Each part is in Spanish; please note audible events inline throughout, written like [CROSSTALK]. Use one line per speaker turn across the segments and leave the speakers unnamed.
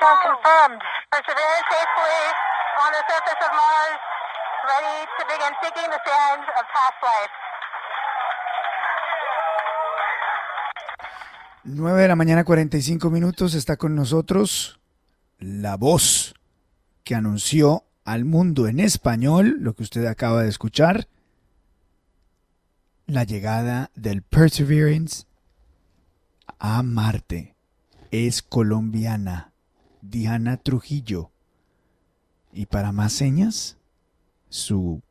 Touchdown confirmed. Perseverance safely on the surface of Mars, ready to begin seeking the sands of past life.
9 de la mañana 45 minutos está con nosotros la voz que anunció al mundo en español lo que usted acaba de escuchar, la llegada del Perseverance a Marte. Es colombiana, Diana Trujillo. Y para más señas, su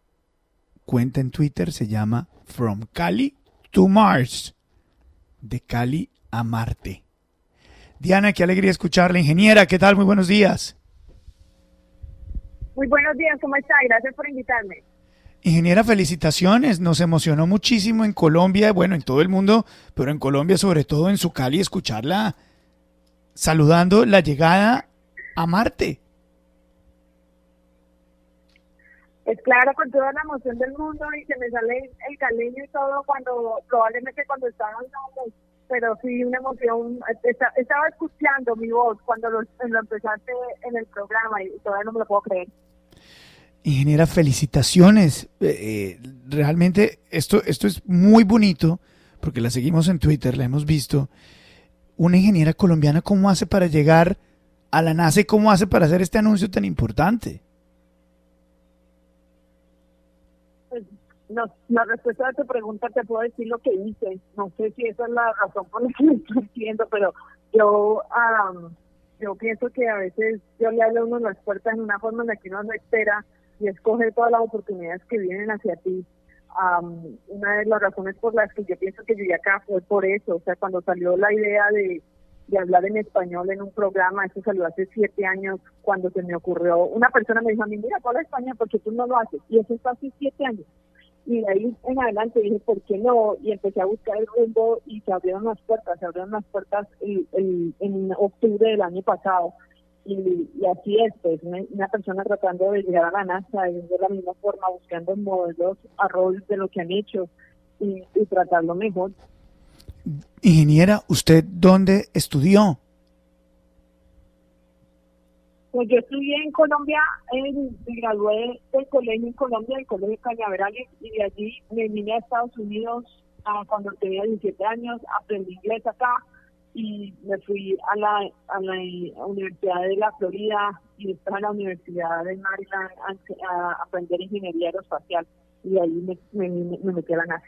cuenta en Twitter se llama From Cali to Mars. De Cali a Marte. Diana, qué alegría escucharla. Ingeniera, ¿qué tal? Muy buenos días.
Muy buenos días, ¿cómo está? Gracias por invitarme.
Ingeniera, felicitaciones. Nos emocionó muchísimo en Colombia, bueno, en todo el mundo, pero en Colombia, sobre todo en su Cali, escucharla saludando la llegada a Marte.
Es claro, con toda la emoción del mundo y se me sale el caleño y todo cuando, probablemente cuando estábamos pero sí una emoción. Estaba escuchando mi voz cuando lo, empezaste en el programa y todavía no me lo puedo creer.
Ingeniera, felicitaciones. Eh, eh, realmente esto, esto es muy bonito porque la seguimos en Twitter, la hemos visto. Una ingeniera colombiana, ¿cómo hace para llegar a la NASA y cómo hace para hacer este anuncio tan importante?
No, la respuesta a tu pregunta te puedo decir lo que hice. No sé si esa es la razón por la que me estoy diciendo, pero yo yo pienso que a veces yo le hablo a uno las puertas en una forma en la que uno no espera y escoge todas las oportunidades que vienen hacia ti. Una de las razones por las que yo pienso que llegué acá fue por eso. O sea, cuando salió la idea de, de hablar en español en un programa, eso salió hace siete años, cuando se me ocurrió, una persona me dijo a mí, mira, habla español porque tú no lo haces. Y eso está hace siete años. Y de ahí en adelante dije, ¿por qué no? Y empecé a buscar el rumbo y se abrieron las puertas, se abrieron las puertas el, en octubre del año pasado. Y, así es, pues, una, persona tratando de llegar a la NASA de la misma forma buscando modelos a de lo que han hecho y, y tratarlo mejor.
Ingeniera, ¿usted dónde estudió?
Pues yo estudié en Colombia, me gradué del colegio en Colombia, del colegio Cañaverales, y de allí me vine a Estados Unidos cuando tenía 17 años, aprendí inglés acá y me fui a la, a la Universidad de la Florida y después a la Universidad de Maryland a, aprender ingeniería aeroespacial y ahí me, me metí a la NASA.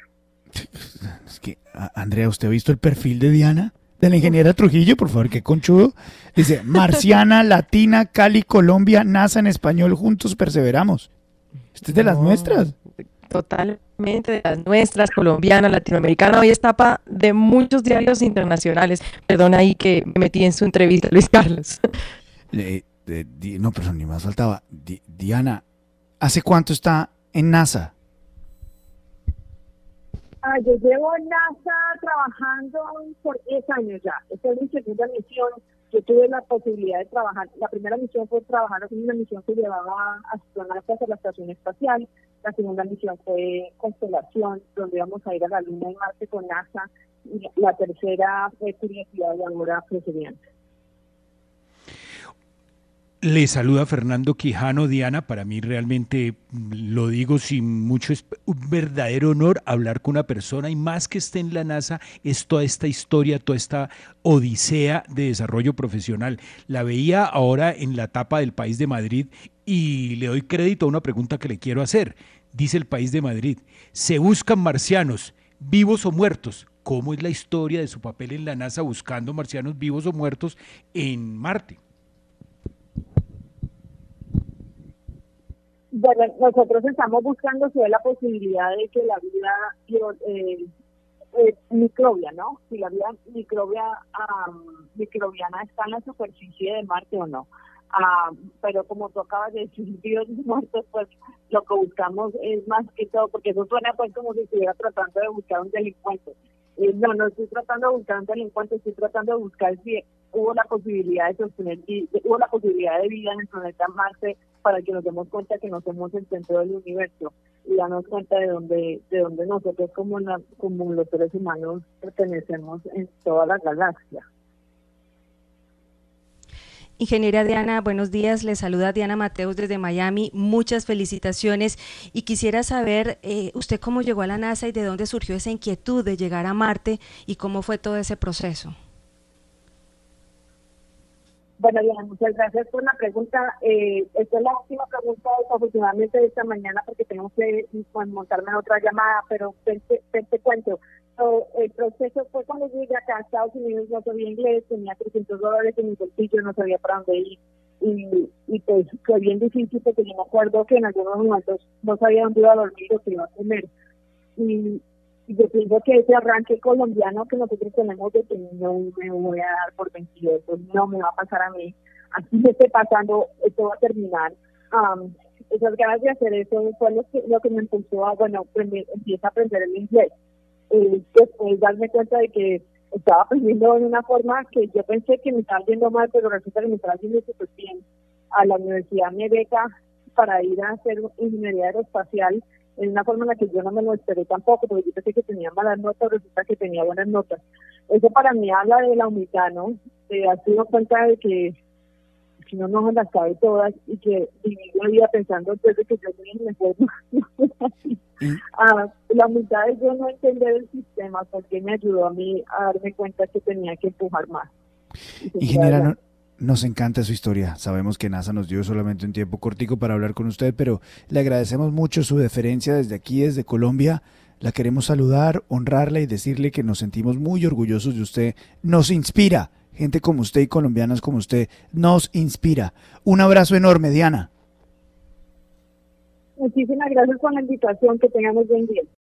[LAUGHS]
Es que, Andrea, ¿usted ha visto el perfil de Diana? de la ingeniera Trujillo, por favor, qué conchudo. Dice, [LAUGHS] Marciana, Latina, Cali, Colombia, NASA en español, juntos perseveramos. Este es de las nuestras.
De las nuestras, colombiana, latinoamericana. Hoy es tapa de muchos diarios internacionales. Perdón ahí que me metí en su entrevista, Luis Carlos. [LAUGHS]
no, pero ni más faltaba. Diana, ¿hace cuánto está en NASA?
Ah, yo llevo en NASA trabajando por 10 años ya. Esta es mi segunda misión. Yo tuve la posibilidad de trabajar. La primera misión fue trabajar en una misión que llevaba astronautas a la estación espacial. La segunda misión fue Constelación, donde íbamos a ir a la Luna y Marte con NASA. La tercera fue Curiosidad y ahora Perseverance.
Le saluda Fernando Quijano, Diana. Para mí realmente lo digo sin mucho, es un verdadero honor hablar con una persona y más que esté en la NASA, es toda esta historia, toda esta odisea de desarrollo profesional. La veía ahora en la tapa del País de Madrid y le doy crédito a una pregunta que le quiero hacer. Dice el País de Madrid, se buscan marcianos, vivos o muertos. ¿Cómo es la historia de su papel en la NASA buscando marcianos vivos o muertos en Marte?
Bueno, nosotros estamos buscando si hay la posibilidad de que la vida eh, eh, microbia, ¿no? Si la vida microbia microbiana está en la superficie de Marte o no. Ah, pero como tú acabas de decir, [LAUGHS] vivos muertos, pues lo que buscamos es más que todo, porque eso suena pues como si estuviera tratando de buscar un delincuente. Eh, no, no estoy tratando de buscar un delincuente, estoy tratando de buscar si hubo la posibilidad de sostener, hubo la posibilidad de vida en el planeta Marte para que nos demos cuenta que no somos el centro del universo y darnos cuenta de dónde de dónde nosotros como como los seres humanos pertenecemos en toda la galaxia.
Ingeniera Diana, buenos días. Le saluda Diana Mateus desde Miami. Muchas felicitaciones. Y quisiera saber, eh, ¿usted cómo llegó a la NASA y de dónde surgió esa inquietud de llegar a Marte y cómo fue todo ese proceso?
Bueno, Diana, muchas gracias por la pregunta. Eh, esta es la última pregunta, afortunadamente, de esta mañana, porque tengo que pues, montarme otra llamada, pero te, te cuento el proceso fue cuando llegué acá a Estados Unidos, no sabía inglés, tenía 300 dólares en mi bolsillo, no sabía para dónde ir. Y, y pues fue bien difícil porque yo me acuerdo que en algunos momentos no sabía dónde iba a dormir o qué iba a comer. Y, yo pienso que ese arranque colombiano que nosotros tenemos de que no me voy a dar por vencido, no me va a pasar a mí, así me esté pasando, esto va a terminar. esas ganas de hacer eso fue lo que, lo que me impulsó a, bueno, empieza a aprender el inglés eh, después darme cuenta de que estaba aprendiendo de una forma que yo pensé que me estaba yendo mal, pero resulta que me estaba haciendo súper bien. A la universidad me beca para ir a hacer ingeniería aeroespacial en una forma en la que yo no me lo esperé tampoco, porque yo pensé que tenía malas notas, resulta que tenía buenas notas. Eso para mí habla de la humildad, ¿no? De haber cuenta de que si no nos las cabe todas y que vivir la vida pensando desde que yo mejor. [LAUGHS] ah, la mitad de yo no entender el sistema porque me ayudó a mí a darme cuenta que tenía que empujar más.
Ingeniera, nos encanta su historia. Sabemos que NASA nos dio solamente un tiempo cortico para hablar con usted, pero le agradecemos mucho su deferencia desde aquí, desde Colombia. La queremos saludar, honrarla y decirle que nos sentimos muy orgullosos de usted. Nos inspira gente como usted y colombianas como usted nos inspira. Un abrazo enorme, Diana.
Muchísimas gracias por la invitación, que tengamos buen día.